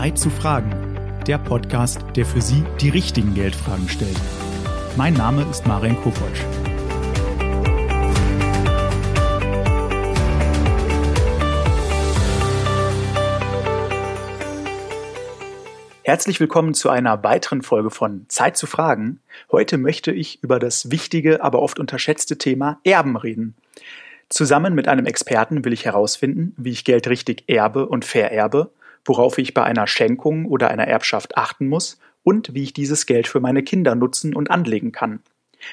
Zeit zu fragen. Der Podcast, der für Sie die richtigen Geldfragen stellt. Mein Name ist Marian Kofotsch. Herzlich willkommen zu einer weiteren Folge von Zeit zu fragen. Heute möchte ich über das wichtige, aber oft unterschätzte Thema Erben reden. Zusammen mit einem Experten will ich herausfinden, wie ich Geld richtig erbe und vererbe, worauf ich bei einer Schenkung oder einer Erbschaft achten muss und wie ich dieses Geld für meine Kinder nutzen und anlegen kann.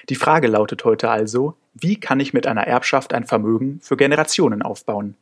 Die Frage lautet heute also, wie kann ich mit einer Erbschaft ein Vermögen für Generationen aufbauen?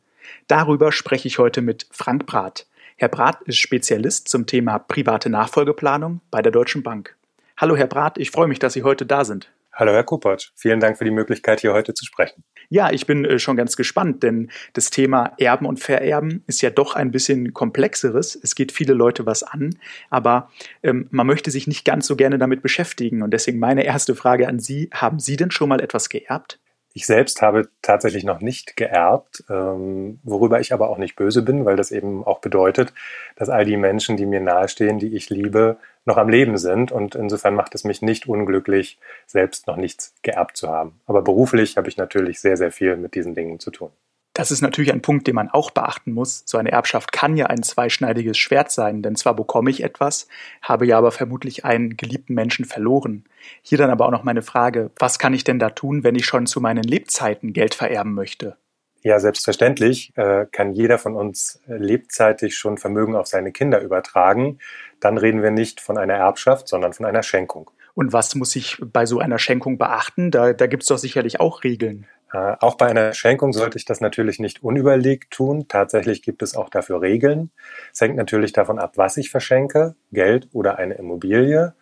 Darüber spreche ich heute mit Frank Brath. Herr Brath ist Spezialist zum Thema private Nachfolgeplanung bei der Deutschen Bank. Hallo Herr Brath, ich freue mich, dass Sie heute da sind. Hallo Herr Kupert, vielen Dank für die Möglichkeit, hier heute zu sprechen. Ja, ich bin äh, schon ganz gespannt, denn das Thema Erben und Vererben ist ja doch ein bisschen komplexeres. Es geht viele Leute was an, aber ähm, man möchte sich nicht ganz so gerne damit beschäftigen. Und deswegen meine erste Frage an Sie, haben Sie denn schon mal etwas geerbt? Ich selbst habe tatsächlich noch nicht geerbt, ähm, worüber ich aber auch nicht böse bin, weil das eben auch bedeutet, dass all die Menschen, die mir nahestehen, die ich liebe, noch am Leben sind. Und insofern macht es mich nicht unglücklich, selbst noch nichts geerbt zu haben. Aber beruflich habe ich natürlich sehr, sehr viel mit diesen Dingen zu tun. Das ist natürlich ein Punkt, den man auch beachten muss. So eine Erbschaft kann ja ein zweischneidiges Schwert sein, denn zwar bekomme ich etwas, habe ja aber vermutlich einen geliebten Menschen verloren. Hier dann aber auch noch meine Frage, was kann ich denn da tun, wenn ich schon zu meinen Lebzeiten Geld vererben möchte? Ja, selbstverständlich äh, kann jeder von uns äh, lebzeitig schon Vermögen auf seine Kinder übertragen. Dann reden wir nicht von einer Erbschaft, sondern von einer Schenkung. Und was muss ich bei so einer Schenkung beachten? Da, da gibt es doch sicherlich auch Regeln. Äh, auch bei einer Schenkung sollte ich das natürlich nicht unüberlegt tun. Tatsächlich gibt es auch dafür Regeln. Es hängt natürlich davon ab, was ich verschenke, Geld oder eine Immobilie.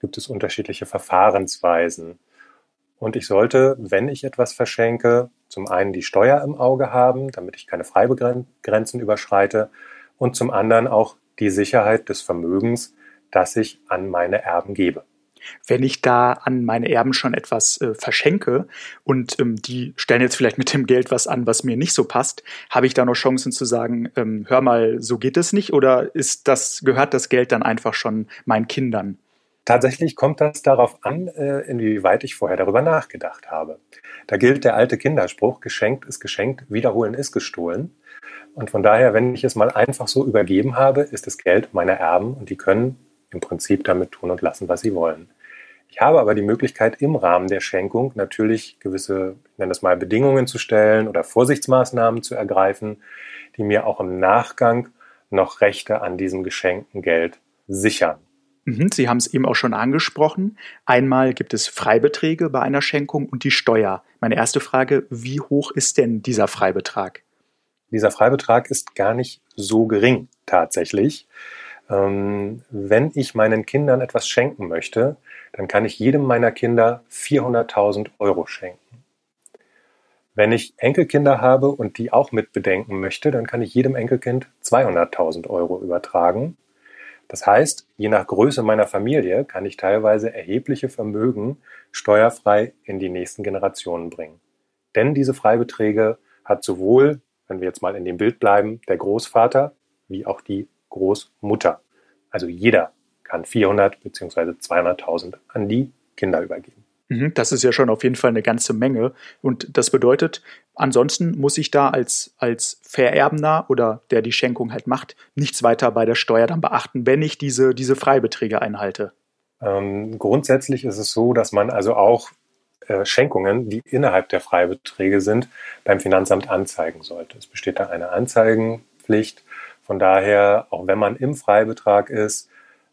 Gibt es unterschiedliche Verfahrensweisen. Und ich sollte, wenn ich etwas verschenke, zum einen die Steuer im Auge haben, damit ich keine Freigrenzen überschreite, und zum anderen auch die Sicherheit des Vermögens, das ich an meine Erben gebe. Wenn ich da an meine Erben schon etwas äh, verschenke und ähm, die stellen jetzt vielleicht mit dem Geld was an, was mir nicht so passt, habe ich da noch Chancen zu sagen, ähm, hör mal, so geht es nicht oder ist das, gehört das Geld dann einfach schon meinen Kindern? Tatsächlich kommt das darauf an, äh, inwieweit ich vorher darüber nachgedacht habe. Da gilt der alte Kinderspruch, geschenkt ist geschenkt, wiederholen ist gestohlen. Und von daher, wenn ich es mal einfach so übergeben habe, ist das Geld meiner Erben und die können im Prinzip damit tun und lassen, was sie wollen. Ich habe aber die Möglichkeit, im Rahmen der Schenkung natürlich gewisse, ich nenne das mal, Bedingungen zu stellen oder Vorsichtsmaßnahmen zu ergreifen, die mir auch im Nachgang noch Rechte an diesem geschenkten Geld sichern. Mhm, Sie haben es eben auch schon angesprochen. Einmal gibt es Freibeträge bei einer Schenkung und die Steuer. Meine erste Frage, wie hoch ist denn dieser Freibetrag? Dieser Freibetrag ist gar nicht so gering tatsächlich. Ähm, wenn ich meinen Kindern etwas schenken möchte, dann kann ich jedem meiner Kinder 400.000 Euro schenken. Wenn ich Enkelkinder habe und die auch mit bedenken möchte, dann kann ich jedem Enkelkind 200.000 Euro übertragen. Das heißt, je nach Größe meiner Familie kann ich teilweise erhebliche Vermögen steuerfrei in die nächsten Generationen bringen. Denn diese Freibeträge hat sowohl, wenn wir jetzt mal in dem Bild bleiben, der Großvater wie auch die Großmutter. Also jeder kann 400 bzw. 200.000 an die Kinder übergeben. Mhm, das ist ja schon auf jeden Fall eine ganze Menge. Und das bedeutet, ansonsten muss ich da als, als Vererbender oder der die Schenkung halt macht, nichts weiter bei der Steuer dann beachten, wenn ich diese, diese Freibeträge einhalte. Ähm, grundsätzlich ist es so, dass man also auch äh, Schenkungen, die innerhalb der Freibeträge sind, beim Finanzamt anzeigen sollte. Es besteht da eine Anzeigenpflicht. Von daher, auch wenn man im Freibetrag ist,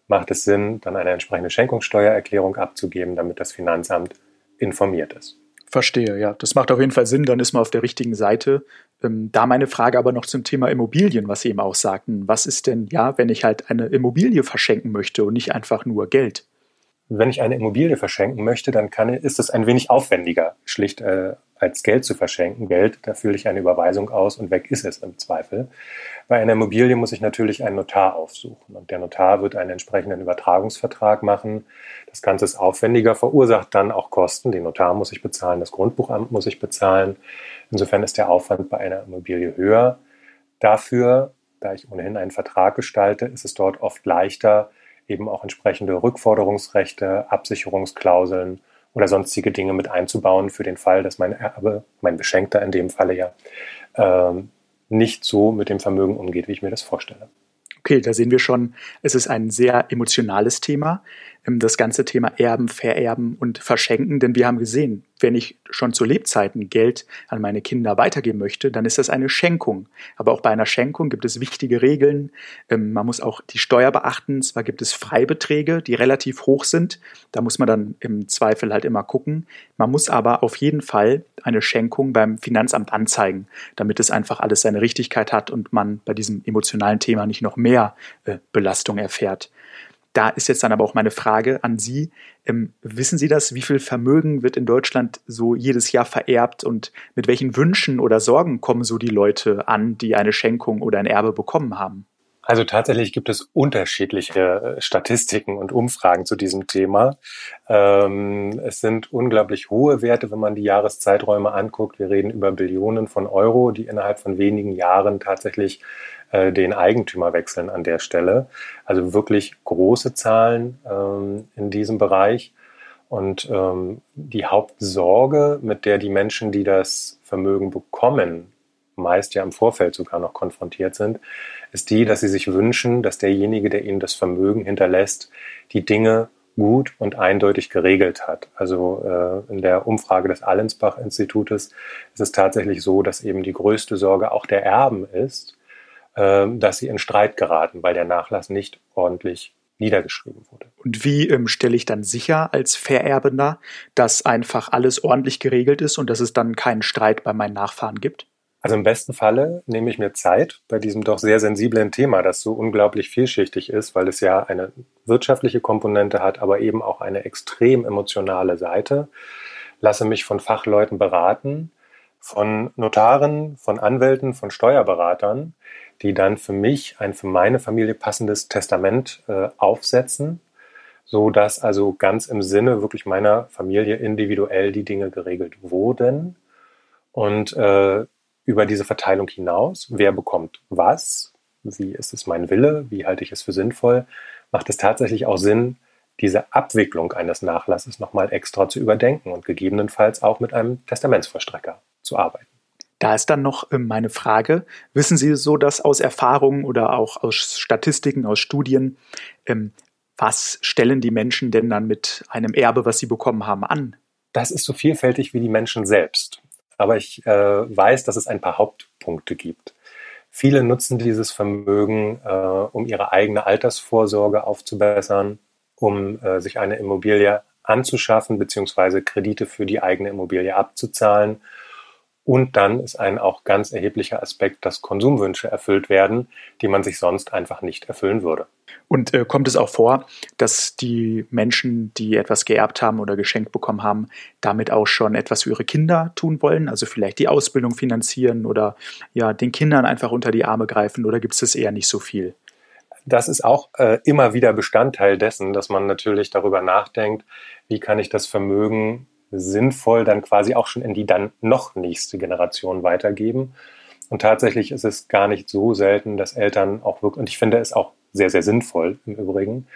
macht es Sinn, dann eine entsprechende Schenkungssteuererklärung abzugeben, damit das Finanzamt informiert ist. Verstehe, ja. Das macht auf jeden Fall Sinn, dann ist man auf der richtigen Seite. Ähm, da meine Frage aber noch zum Thema Immobilien, was Sie eben auch sagten. Was ist denn, ja, wenn ich halt eine Immobilie verschenken möchte und nicht einfach nur Geld? Wenn ich eine Immobilie verschenken möchte, dann kann, ist es ein wenig aufwendiger, schlicht äh, als Geld zu verschenken. Geld, da fülle ich eine Überweisung aus und weg ist es im Zweifel. Bei einer Immobilie muss ich natürlich einen Notar aufsuchen und der Notar wird einen entsprechenden Übertragungsvertrag machen. Das Ganze ist aufwendiger, verursacht dann auch Kosten. Den Notar muss ich bezahlen, das Grundbuchamt muss ich bezahlen. Insofern ist der Aufwand bei einer Immobilie höher. Dafür Da ich ohnehin einen Vertrag gestalte, ist es dort oft leichter, eben auch entsprechende Rückforderungsrechte, Absicherungsklauseln oder sonstige Dinge mit einzubauen für den Fall, dass mein Erbe, mein Beschenkter in dem Falle ja, ähm, nicht so mit dem Vermögen umgeht, wie ich mir das vorstelle. Okay, da sehen wir schon, es ist ein sehr emotionales Thema, das ganze Thema Erben, Vererben und Verschenken, denn wir haben gesehen, wenn ich schon zu Lebzeiten Geld an meine Kinder weitergeben möchte, dann ist das eine Schenkung. Aber auch bei einer Schenkung gibt es wichtige Regeln. Ähm, man muss auch die Steuer beachten. Zwar gibt es Freibeträge, die relativ hoch sind. Da muss man dann im Zweifel halt immer gucken. Man muss aber auf jeden Fall eine Schenkung beim Finanzamt anzeigen, damit es einfach alles seine Richtigkeit hat und man bei diesem emotionalen Thema nicht noch mehr äh, Belastung erfährt. Da ist jetzt dann aber auch meine Frage an Sie. Ähm, wissen Sie das? Wie viel Vermögen wird in Deutschland so jedes Jahr vererbt und mit welchen Wünschen oder Sorgen kommen so die Leute an, die eine Schenkung oder ein Erbe bekommen haben? Also tatsächlich gibt es unterschiedliche äh, Statistiken und Umfragen zu diesem Thema. Ähm, es sind unglaublich hohe Werte, wenn man die Jahreszeiträume anguckt. Wir reden über Billionen von Euro, die innerhalb von wenigen Jahren tatsächlich äh, den Eigentümer wechseln an der Stelle. Also wirklich große Zahlen ähm, in diesem Bereich. Und ähm, die Hauptsorge, mit der die Menschen, die das Vermögen bekommen, meist ja im Vorfeld sogar noch konfrontiert sind, ist die, dass sie sich wünschen, dass derjenige, der ihnen das Vermögen hinterlässt, die Dinge gut und eindeutig geregelt hat. Also äh, in der Umfrage des Allensbach-Institutes ist es tatsächlich so, dass eben die größte Sorge auch der Erben ist, dass sie in Streit geraten, weil der Nachlass nicht ordentlich niedergeschrieben wurde. Und wie ähm, stelle ich dann sicher als Vererbender, dass einfach alles ordentlich geregelt ist und dass es dann keinen Streit bei meinen Nachfahren gibt? Also im besten Falle nehme ich mir Zeit bei diesem doch sehr sensiblen Thema, das so unglaublich vielschichtig ist, weil es ja eine wirtschaftliche Komponente hat, aber eben auch eine extrem emotionale Seite. Lasse mich von Fachleuten beraten, von Notaren, von Anwälten, von Steuerberatern, die dann für mich ein für meine Familie passendes Testament äh, aufsetzen, so dass also ganz im Sinne wirklich meiner Familie individuell die Dinge geregelt wurden. Und äh, über diese Verteilung hinaus, wer bekommt was, wie ist es mein Wille, wie halte ich es für sinnvoll, macht es tatsächlich auch Sinn, diese Abwicklung eines Nachlasses nochmal extra zu überdenken und gegebenenfalls auch mit einem Testamentsvollstrecker zu arbeiten. Da ist dann noch ähm, meine Frage, wissen Sie so, dass aus Erfahrungen oder auch aus Statistiken, aus Studien, ähm, was stellen die Menschen denn dann mit einem Erbe, was sie bekommen haben, an? Das ist so vielfältig wie die Menschen selbst. Aber ich äh, weiß, dass es ein paar Hauptpunkte gibt. Viele nutzen dieses Vermögen, äh, um ihre eigene Altersvorsorge aufzubessern, um äh, sich eine Immobilie anzuschaffen, beziehungsweise Kredite für die eigene Immobilie abzuzahlen und dann ist ein auch ganz erheblicher Aspekt, dass Konsumwünsche erfüllt werden, die man sich sonst einfach nicht erfüllen würde. Und äh, kommt es auch vor, dass die Menschen, die etwas geerbt haben oder geschenkt bekommen haben, damit auch schon etwas für ihre Kinder tun wollen? Also vielleicht die Ausbildung finanzieren oder ja, den Kindern einfach unter die Arme greifen oder gibt es das eher nicht so viel? Das ist auch äh, immer wieder Bestandteil dessen, dass man natürlich darüber nachdenkt, wie kann ich das Vermögen sinnvoll dann quasi auch schon in die dann noch nächste Generation weitergeben. Und tatsächlich ist es gar nicht so selten, dass Eltern auch wirklich, und ich finde es auch sehr, sehr sinnvoll im Übrigen,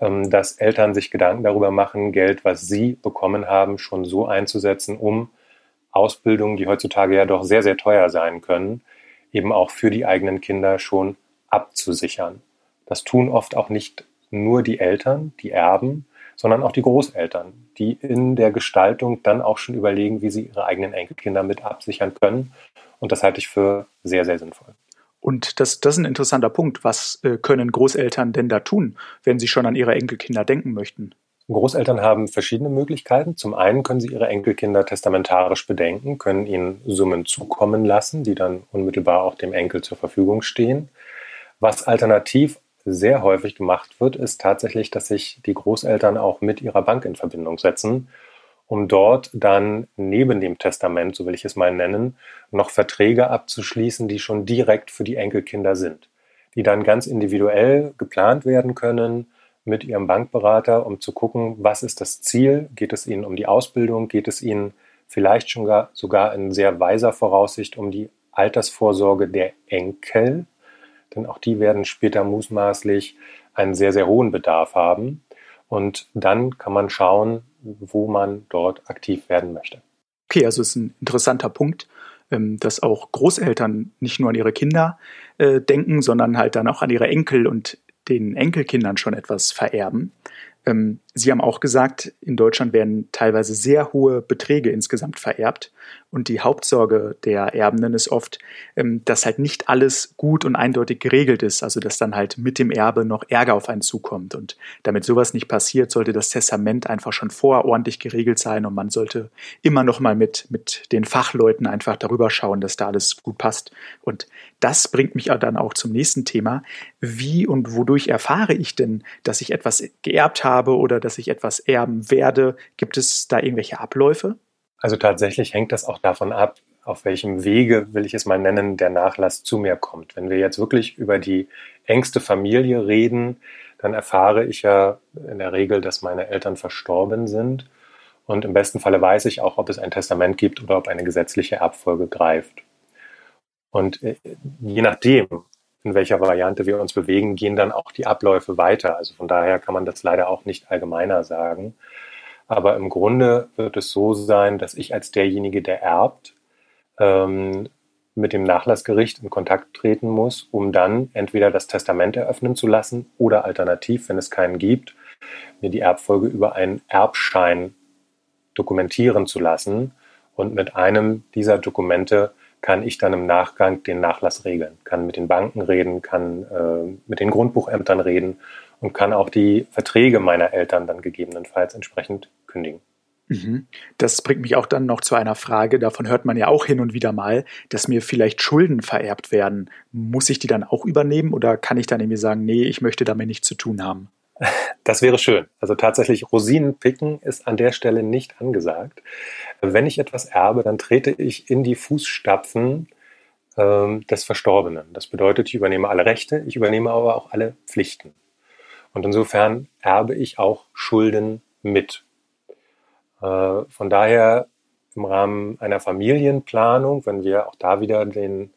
ähm, dass Eltern sich Gedanken darüber machen, Geld, was sie bekommen haben, schon so einzusetzen, um Ausbildungen, die heutzutage ja doch sehr, sehr teuer sein können, eben auch für die eigenen Kinder schon abzusichern. Das tun oft auch nicht nur die Eltern, die Erben, sondern auch die Großeltern, die in der Gestaltung dann auch schon überlegen, wie sie ihre eigenen Enkelkinder mit absichern können. Und das halte ich für sehr, sehr sinnvoll. Und das, das ist ein interessanter Punkt. Was äh, können Großeltern denn da tun, wenn sie schon an ihre Enkelkinder denken möchten? Großeltern haben verschiedene Möglichkeiten. Zum einen können sie ihre Enkelkinder testamentarisch bedenken, können ihnen Summen zukommen lassen, die dann unmittelbar auch dem Enkel zur Verfügung stehen. Was alternativ sehr häufig gemacht wird, ist tatsächlich, dass sich die Großeltern auch mit ihrer Bank in Verbindung setzen, um dort dann neben dem Testament, so will ich es mal nennen, noch Verträge abzuschließen, die schon direkt für die Enkelkinder sind, die dann ganz individuell geplant werden können mit ihrem Bankberater, um zu gucken, was ist das Ziel, geht es ihnen um die Ausbildung, geht es ihnen vielleicht schon gar, sogar in sehr weiser Voraussicht um die Altersvorsorge der Enkel, denn auch die werden später mutmaßlich einen sehr, sehr hohen Bedarf haben. Und dann kann man schauen, wo man dort aktiv werden möchte. Okay, also es ist ein interessanter Punkt, ähm, dass auch Großeltern nicht nur an ihre Kinder äh, denken, sondern halt dann auch an ihre Enkel und den Enkelkindern schon etwas vererben. Ähm, Sie haben auch gesagt, in Deutschland werden teilweise sehr hohe Beträge insgesamt vererbt. Und die Hauptsorge der Erbenden ist oft, ähm, dass halt nicht alles gut und eindeutig geregelt ist. Also dass dann halt mit dem Erbe noch Ärger auf einen zukommt. Und damit sowas nicht passiert, sollte das Testament einfach schon vorher ordentlich geregelt sein. Und man sollte immer noch mal mit, mit den Fachleuten einfach darüber schauen, dass da alles gut passt. Und das bringt mich dann auch zum nächsten Thema. Wie und wodurch erfahre ich denn, dass ich etwas geerbt habe oder dass ich etwas erben werde? Gibt es da irgendwelche Abläufe? Also tatsächlich hängt das auch davon ab, auf welchem Wege, will ich es mal nennen, der Nachlass zu mir kommt. Wenn wir jetzt wirklich über die engste Familie reden, dann erfahre ich ja in der Regel, dass meine Eltern verstorben sind. Und im besten Falle weiß ich auch, ob es ein Testament gibt oder ob eine gesetzliche Erbfolge greift. Und äh, je nachdem, in welcher Variante wir uns bewegen, gehen dann auch die Abläufe weiter. Also von daher kann man das leider auch nicht allgemeiner sagen. Aber im Grunde wird es so sein, dass ich als derjenige, der erbt, ähm, mit dem Nachlassgericht in Kontakt treten muss, um dann entweder das Testament eröffnen zu lassen oder alternativ, wenn es keinen gibt, mir die Erbfolge über einen Erbschein dokumentieren zu lassen und mit einem dieser Dokumente kann ich dann im Nachgang den Nachlass regeln, kann mit den Banken reden, kann äh, mit den Grundbuchämtern reden und kann auch die Verträge meiner Eltern dann gegebenenfalls entsprechend kündigen. Mhm. Das bringt mich auch dann noch zu einer Frage, davon hört man ja auch hin und wieder mal, dass mir vielleicht Schulden vererbt werden. Muss ich die dann auch übernehmen oder kann ich dann irgendwie sagen, nee, ich möchte damit nichts zu tun haben? Das wäre schön. Also tatsächlich Rosinen picken ist an der Stelle nicht angesagt. Wenn ich etwas erbe, dann trete ich in die Fußstapfen ähm, des Verstorbenen. Das bedeutet, ich übernehme alle Rechte, ich übernehme aber auch alle Pflichten. Und insofern erbe ich auch Schulden mit. Äh, von daher im Rahmen einer Familienplanung, wenn wir auch da wieder den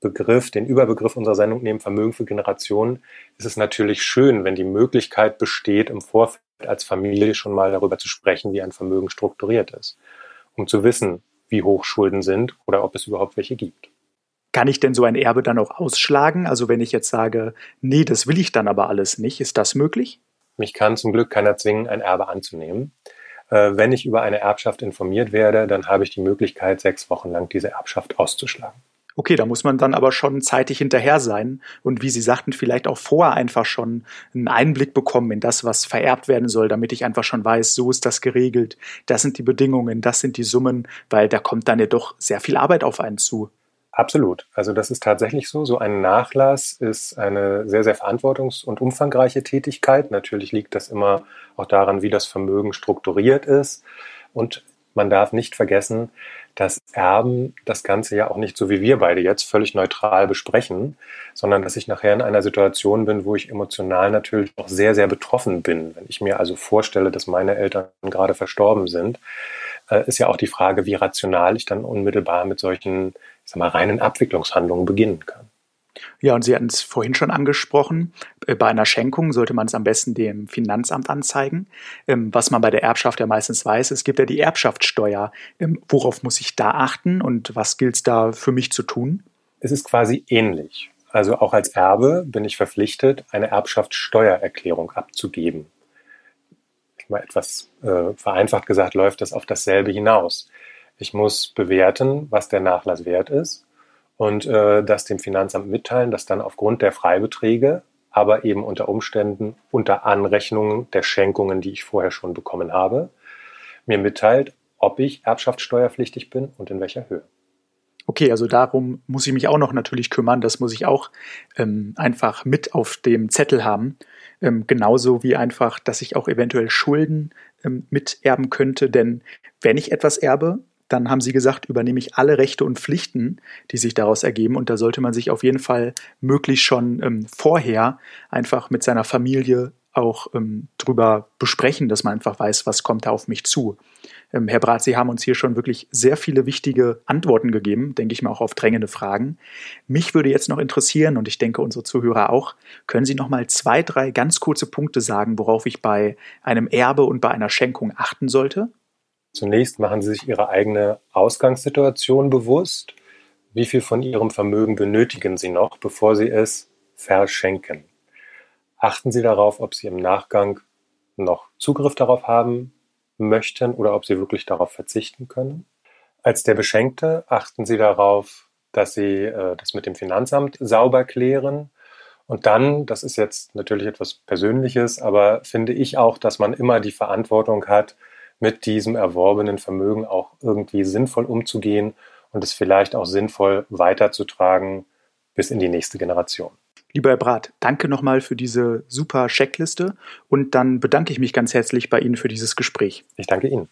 Begriff, den Überbegriff unserer Sendung nehmen, Vermögen für Generationen, ist es natürlich schön, wenn die Möglichkeit besteht, im Vorfeld als Familie schon mal darüber zu sprechen, wie ein Vermögen strukturiert ist, um zu wissen, wie hoch Schulden sind oder ob es überhaupt welche gibt. Kann ich denn so ein Erbe dann auch ausschlagen? Also wenn ich jetzt sage, nee, das will ich dann aber alles nicht, ist das möglich? Mich kann zum Glück keiner zwingen, ein Erbe anzunehmen. Äh, wenn ich über eine Erbschaft informiert werde, dann habe ich die Möglichkeit, sechs Wochen lang diese Erbschaft auszuschlagen. Okay, da muss man dann aber schon zeitig hinterher sein und wie Sie sagten, vielleicht auch vorher einfach schon einen Einblick bekommen in das, was vererbt werden soll, damit ich einfach schon weiß, so ist das geregelt, das sind die Bedingungen, das sind die Summen, weil da kommt dann ja doch sehr viel Arbeit auf einen zu. Absolut. Also das ist tatsächlich so. So ein Nachlass ist eine sehr, sehr verantwortungs- und umfangreiche Tätigkeit. Natürlich liegt das immer auch daran, wie das Vermögen strukturiert ist. Und man darf nicht vergessen, dass Erben das Ganze ja auch nicht so wie wir beide jetzt völlig neutral besprechen, sondern dass ich nachher in einer Situation bin, wo ich emotional natürlich auch sehr, sehr betroffen bin. Wenn ich mir also vorstelle, dass meine Eltern gerade verstorben sind, äh, ist ja auch die Frage, wie rational ich dann unmittelbar mit solchen, ich sag mal, reinen Abwicklungshandlungen beginnen kann. Ja, und Sie hatten es vorhin schon angesprochen. Äh, bei einer Schenkung sollte man es am besten dem Finanzamt anzeigen. Ähm, was man bei der Erbschaft ja meistens weiß, es gibt ja die Erbschaftssteuer. Ähm, worauf muss ich da achten und was gilt es da für mich zu tun? Es ist quasi ähnlich. Also auch als Erbe bin ich verpflichtet, eine Erbschaftssteuererklärung abzugeben. Mal etwas äh, vereinfacht gesagt, läuft das auf dasselbe hinaus. Ich muss bewerten, was der Nachlass wert ist und äh, das dem Finanzamt mitteilen, dass dann aufgrund der Freibeträge, aber eben unter Umständen unter Anrechnungen der Schenkungen, die ich vorher schon bekommen habe, mir mitteilt, ob ich erbschaftssteuerpflichtig bin und in welcher Höhe. Okay, also darum muss ich mich auch noch natürlich kümmern. Das muss ich auch ähm, einfach mit auf dem Zettel haben. Ähm, genauso wie einfach, dass ich auch eventuell Schulden ähm, miterben könnte. Denn wenn ich etwas erbe, dann haben sie gesagt, übernehme ich alle Rechte und Pflichten, die sich daraus ergeben. Und da sollte man sich auf jeden Fall möglichst schon ähm, vorher einfach mit seiner Familie auch ähm, drüber besprechen, dass man einfach weiß, was kommt da auf mich zu. Ähm, Herr Brat, Sie haben uns hier schon wirklich sehr viele wichtige Antworten gegeben, denke ich mal auch auf drängende Fragen. Mich würde jetzt noch interessieren, und ich denke unsere Zuhörer auch, können Sie noch mal zwei, drei ganz kurze Punkte sagen, worauf ich bei einem Erbe und bei einer Schenkung achten sollte? Zunächst machen Sie sich Ihre eigene Ausgangssituation bewusst. Wie viel von Ihrem Vermögen benötigen Sie noch, bevor Sie es verschenken? Achten Sie darauf, ob Sie im Nachgang noch Zugriff darauf haben möchten oder ob Sie wirklich darauf verzichten können. Als der Beschenkte achten Sie darauf, dass Sie äh, das mit dem Finanzamt sauber klären. Und dann, das ist jetzt natürlich etwas Persönliches, aber finde ich auch, dass man immer die Verantwortung hat, mit diesem erworbenen Vermögen auch irgendwie sinnvoll umzugehen und es vielleicht auch sinnvoll weiterzutragen bis in die nächste Generation. Lieber Herr Brat, danke nochmal für diese super Checkliste und dann bedanke ich mich ganz herzlich bei Ihnen für dieses Gespräch. Ich danke Ihnen.